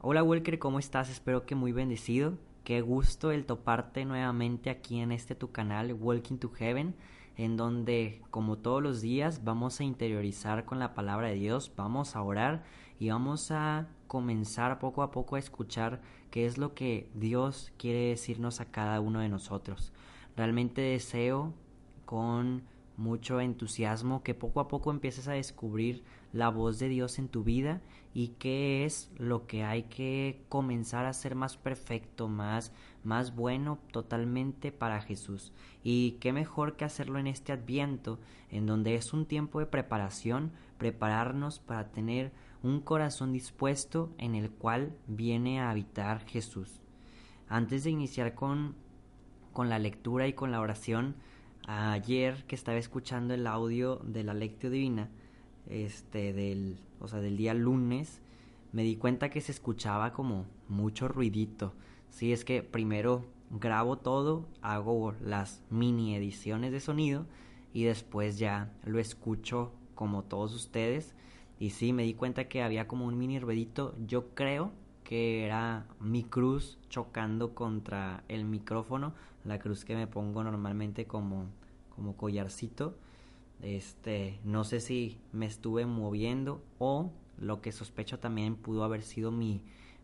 Hola Walker, ¿cómo estás? Espero que muy bendecido. Qué gusto el toparte nuevamente aquí en este tu canal Walking to Heaven, en donde como todos los días vamos a interiorizar con la palabra de Dios, vamos a orar y vamos a comenzar poco a poco a escuchar qué es lo que Dios quiere decirnos a cada uno de nosotros. Realmente deseo con mucho entusiasmo que poco a poco empieces a descubrir la voz de Dios en tu vida y qué es lo que hay que comenzar a ser más perfecto, más, más bueno totalmente para Jesús. Y qué mejor que hacerlo en este adviento, en donde es un tiempo de preparación, prepararnos para tener un corazón dispuesto en el cual viene a habitar Jesús. Antes de iniciar con, con la lectura y con la oración, ayer que estaba escuchando el audio de la lectio divina, este, del, o sea, del día lunes, me di cuenta que se escuchaba como mucho ruidito. Si es que primero grabo todo, hago las mini ediciones de sonido y después ya lo escucho como todos ustedes. Y sí, me di cuenta que había como un mini ruidito. Yo creo que era mi cruz chocando contra el micrófono, la cruz que me pongo normalmente como, como collarcito. Este, no sé si me estuve moviendo o lo que sospecho también pudo haber sido mi,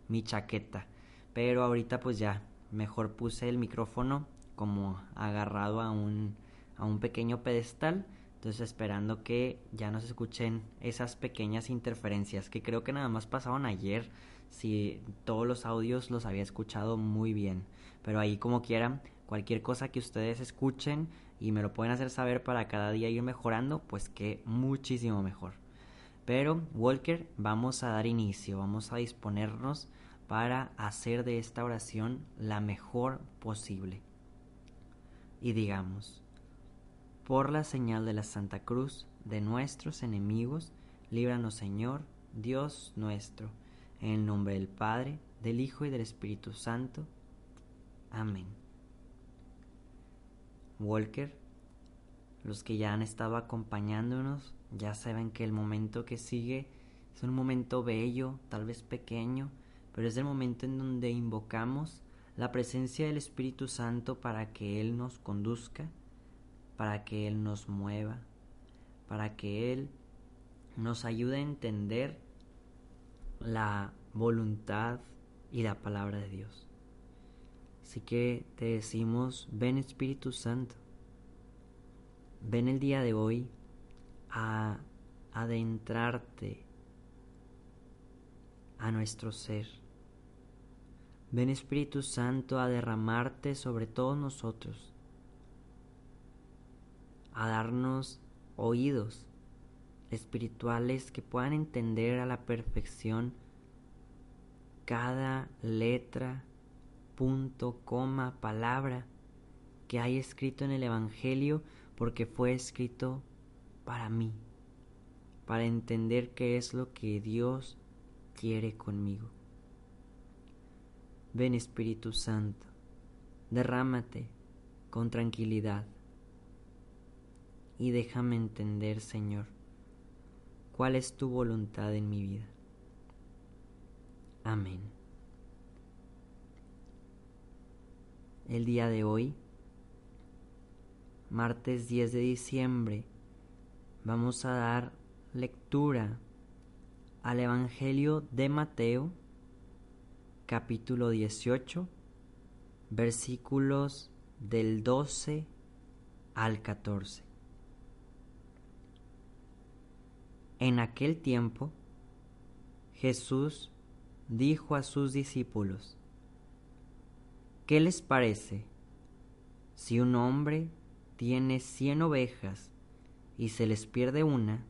mi chaqueta. Pero ahorita pues ya, mejor puse el micrófono como agarrado a un, a un pequeño pedestal. Entonces esperando que ya no se escuchen esas pequeñas interferencias que creo que nada más pasaron ayer. Si todos los audios los había escuchado muy bien. Pero ahí como quieran, cualquier cosa que ustedes escuchen y me lo pueden hacer saber para cada día ir mejorando, pues que muchísimo mejor. Pero, Walker, vamos a dar inicio, vamos a disponernos para hacer de esta oración la mejor posible. Y digamos, por la señal de la Santa Cruz de nuestros enemigos, líbranos Señor, Dios nuestro, en el nombre del Padre, del Hijo y del Espíritu Santo. Amén. Walker, los que ya han estado acompañándonos, ya saben que el momento que sigue es un momento bello, tal vez pequeño, pero es el momento en donde invocamos la presencia del Espíritu Santo para que Él nos conduzca, para que Él nos mueva, para que Él nos ayude a entender la voluntad y la palabra de Dios. Así que te decimos, ven Espíritu Santo, ven el día de hoy a adentrarte a nuestro ser. Ven Espíritu Santo a derramarte sobre todos nosotros, a darnos oídos espirituales que puedan entender a la perfección cada letra, punto, coma, palabra que hay escrito en el Evangelio porque fue escrito para mí, para entender qué es lo que Dios quiere conmigo. Ven Espíritu Santo, derrámate con tranquilidad y déjame entender, Señor, cuál es tu voluntad en mi vida. Amén. El día de hoy, martes 10 de diciembre, vamos a dar lectura al Evangelio de Mateo, capítulo 18, versículos del 12 al 14. En aquel tiempo, Jesús dijo a sus discípulos, ¿qué les parece si un hombre tiene cien ovejas y se les pierde una,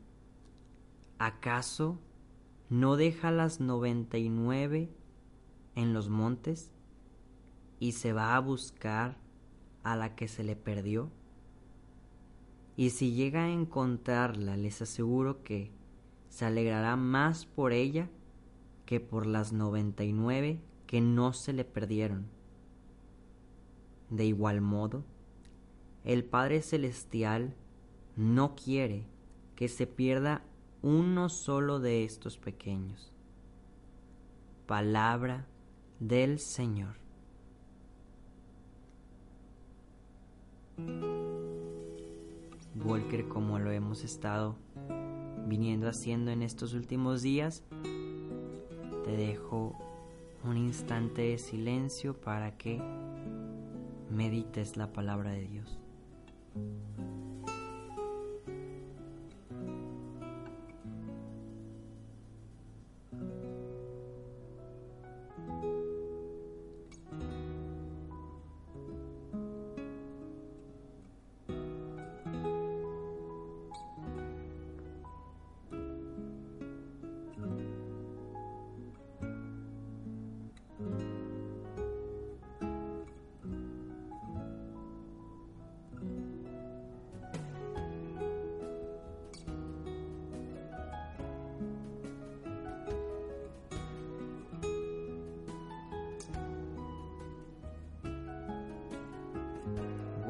¿acaso no deja las noventa y nueve en los montes y se va a buscar a la que se le perdió? Y si llega a encontrarla, les aseguro que se alegrará más por ella que por las noventa y nueve que no se le perdieron. De igual modo, el Padre Celestial no quiere que se pierda uno solo de estos pequeños. palabra del Señor. Walker, como lo hemos estado viniendo haciendo en estos últimos días, te dejo un instante de silencio para que medites la palabra de Dios.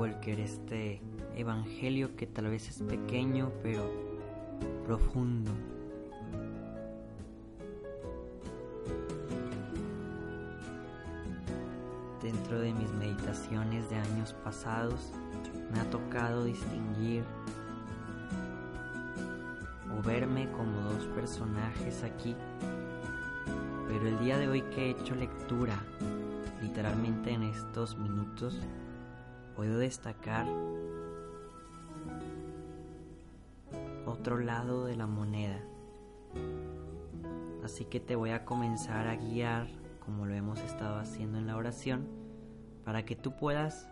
Walker, este evangelio que tal vez es pequeño pero profundo. Dentro de mis meditaciones de años pasados me ha tocado distinguir o verme como dos personajes aquí, pero el día de hoy que he hecho lectura, literalmente en estos minutos, puedo destacar otro lado de la moneda. Así que te voy a comenzar a guiar como lo hemos estado haciendo en la oración para que tú puedas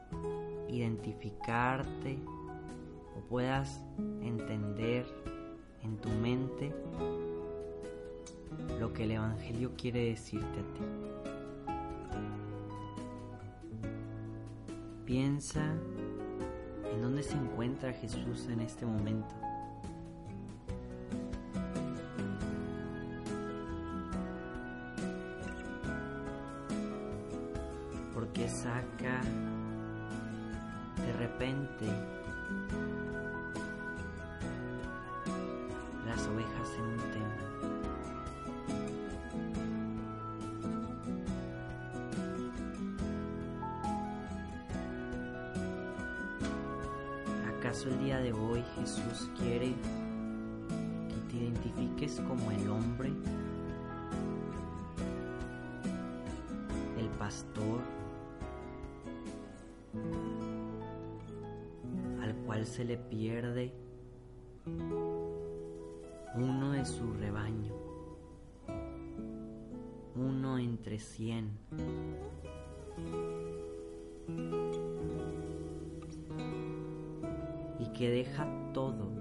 identificarte o puedas entender en tu mente lo que el Evangelio quiere decirte a ti. Piensa en dónde se encuentra Jesús en este momento. Porque saca de repente las ovejas en un templo. ¿Acaso el día de hoy Jesús quiere que te identifiques como el hombre, el pastor, al cual se le pierde uno de su rebaño, uno entre cien? Que deja todo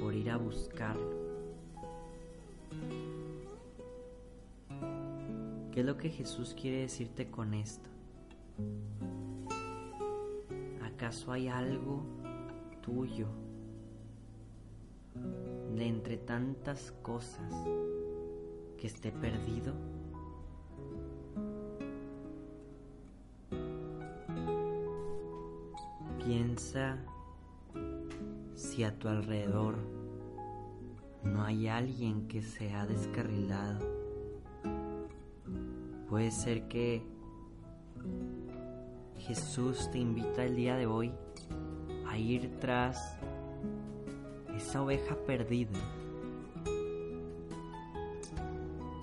por ir a buscarlo. ¿Qué es lo que Jesús quiere decirte con esto? ¿Acaso hay algo tuyo de entre tantas cosas que esté perdido? Piensa si a tu alrededor no hay alguien que se ha descarrilado. Puede ser que Jesús te invita el día de hoy a ir tras esa oveja perdida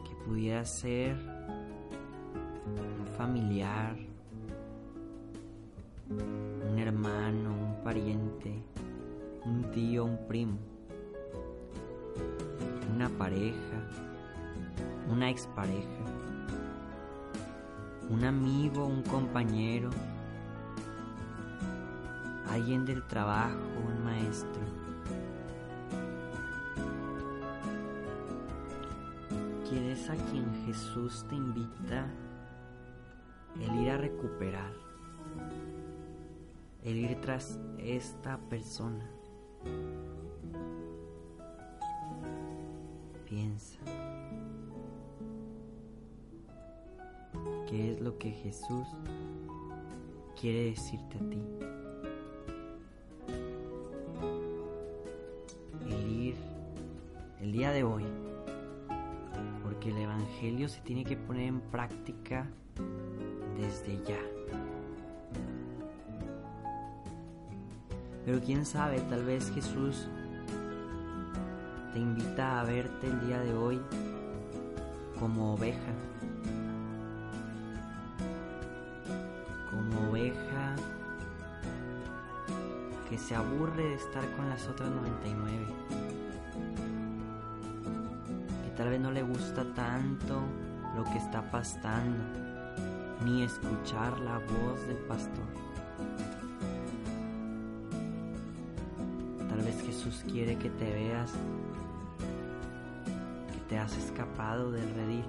que pudiera ser un familiar, pariente, un tío, un primo, una pareja, una expareja, un amigo, un compañero, alguien del trabajo, un maestro. ¿Quién es a quien Jesús te invita el ir a recuperar? El ir tras esta persona. Piensa. ¿Qué es lo que Jesús quiere decirte a ti? El ir el día de hoy. que el Evangelio se tiene que poner en práctica desde ya. Pero quién sabe, tal vez Jesús te invita a verte el día de hoy como oveja. Como oveja que se aburre de estar con las otras 99. Que tal vez no le gusta tanto lo que está pastando, ni escuchar la voz del pastor. Jesús quiere que te veas que te has escapado del redil,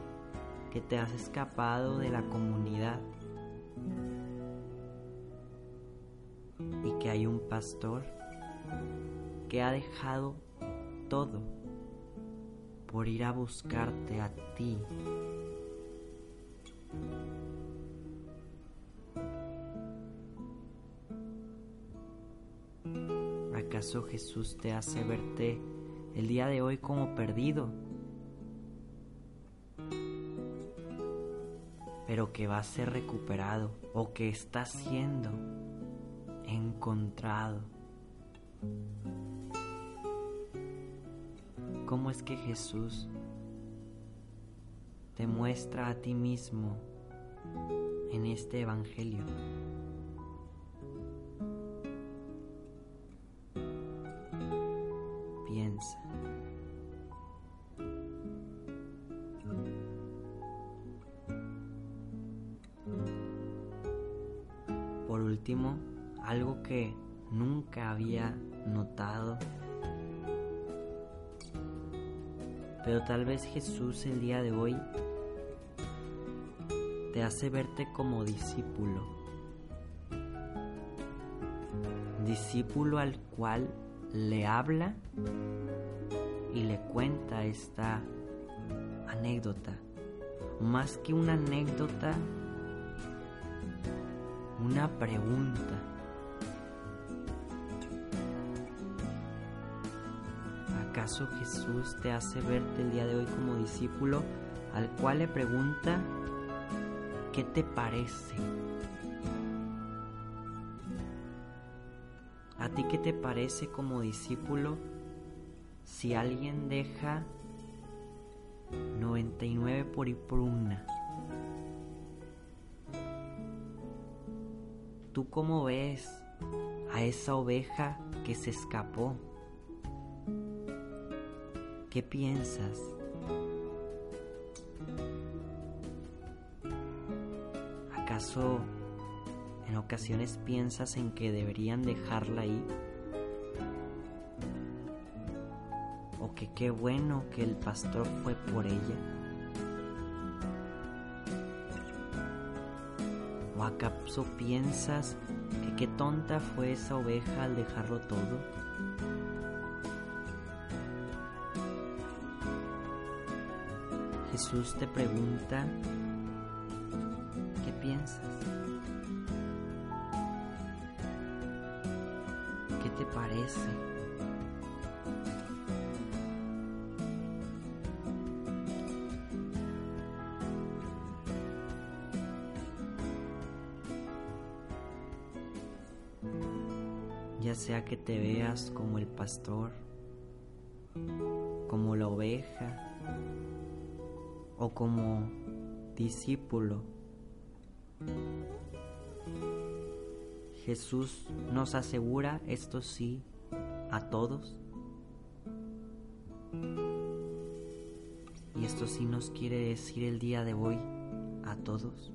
que te has escapado de la comunidad y que hay un pastor que ha dejado todo por ir a buscarte a ti. ¿Acaso Jesús te hace verte el día de hoy como perdido? Pero que va a ser recuperado o que está siendo encontrado. ¿Cómo es que Jesús te muestra a ti mismo en este Evangelio? Por último, algo que nunca había notado. Pero tal vez Jesús el día de hoy te hace verte como discípulo. Discípulo al cual le habla y le cuenta esta anécdota. Más que una anécdota, una pregunta. ¿Acaso Jesús te hace verte el día de hoy como discípulo al cual le pregunta, ¿qué te parece? ¿A ti qué te parece como discípulo si alguien deja 99 por ir por una? ¿Tú cómo ves a esa oveja que se escapó? ¿Qué piensas? ¿Acaso en ocasiones piensas en que deberían dejarla ahí? ¿O que qué bueno que el pastor fue por ella? ¿O acaso piensas que qué tonta fue esa oveja al dejarlo todo? Jesús te pregunta, ¿qué piensas? ¿Qué te parece? Ya sea que te veas como el pastor, como la oveja, o como discípulo. Jesús nos asegura esto sí a todos. Y esto sí nos quiere decir el día de hoy a todos.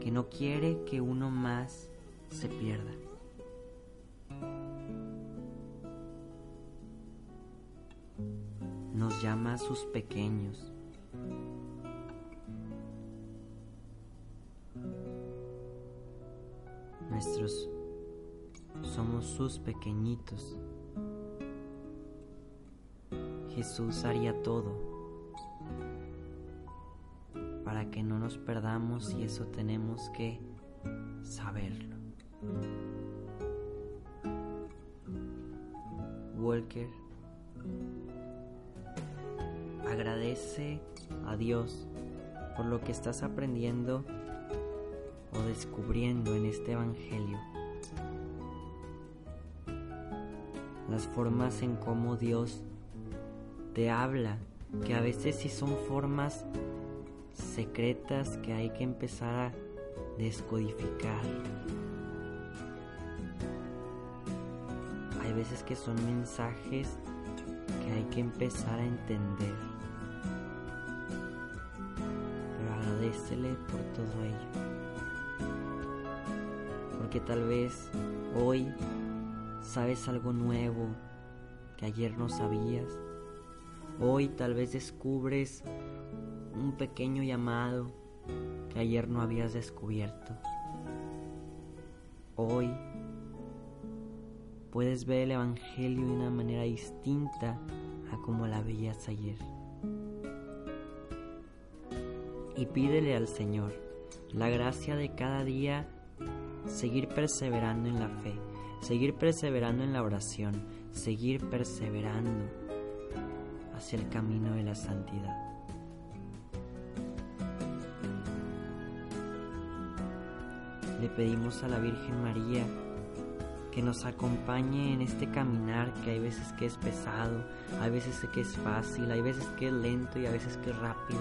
Que no quiere que uno más se pierda. nos llama a sus pequeños. Sus pequeñitos. Jesús haría todo para que no nos perdamos y eso tenemos que saberlo. Walker Agradece a Dios por lo que estás aprendiendo o descubriendo en este Evangelio. Las formas en cómo Dios te habla, que a veces sí son formas secretas que hay que empezar a descodificar. Hay veces que son mensajes que hay que empezar a entender. Pero agradecele por todo ello. Porque tal vez hoy sabes algo nuevo que ayer no sabías. Hoy tal vez descubres un pequeño llamado que ayer no habías descubierto. Hoy puedes ver el Evangelio de una manera distinta a como la veías ayer. Y pídele al Señor la gracia de cada día seguir perseverando en la fe, seguir perseverando en la oración, seguir perseverando hacia el camino de la santidad. Le pedimos a la Virgen María que nos acompañe en este caminar que hay veces que es pesado, hay veces que es fácil, hay veces que es lento y a veces que es rápido.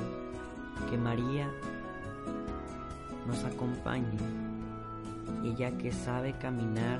Que María nos acompañe, ella que sabe caminar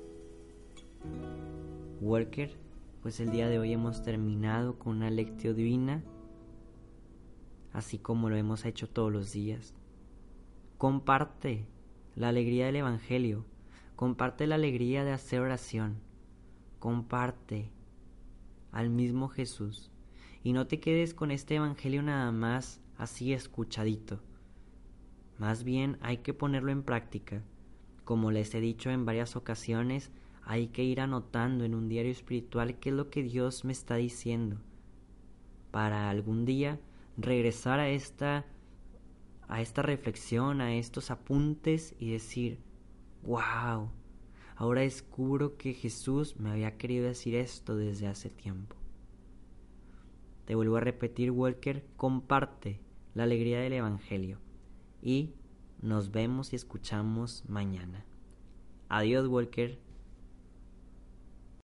Walker, pues el día de hoy hemos terminado con una lectio divina, así como lo hemos hecho todos los días. Comparte la alegría del Evangelio Comparte la alegría de hacer oración. Comparte al mismo Jesús. Y no te quedes con este Evangelio nada más así escuchadito. Más bien hay que ponerlo en práctica. Como les he dicho en varias ocasiones, hay que ir anotando en un diario espiritual qué es lo que Dios me está diciendo. Para algún día regresar a esta a esta reflexión, a estos apuntes y decir, wow, ahora descubro que Jesús me había querido decir esto desde hace tiempo. Te vuelvo a repetir, Walker, comparte la alegría del Evangelio y nos vemos y escuchamos mañana. Adiós, Walker.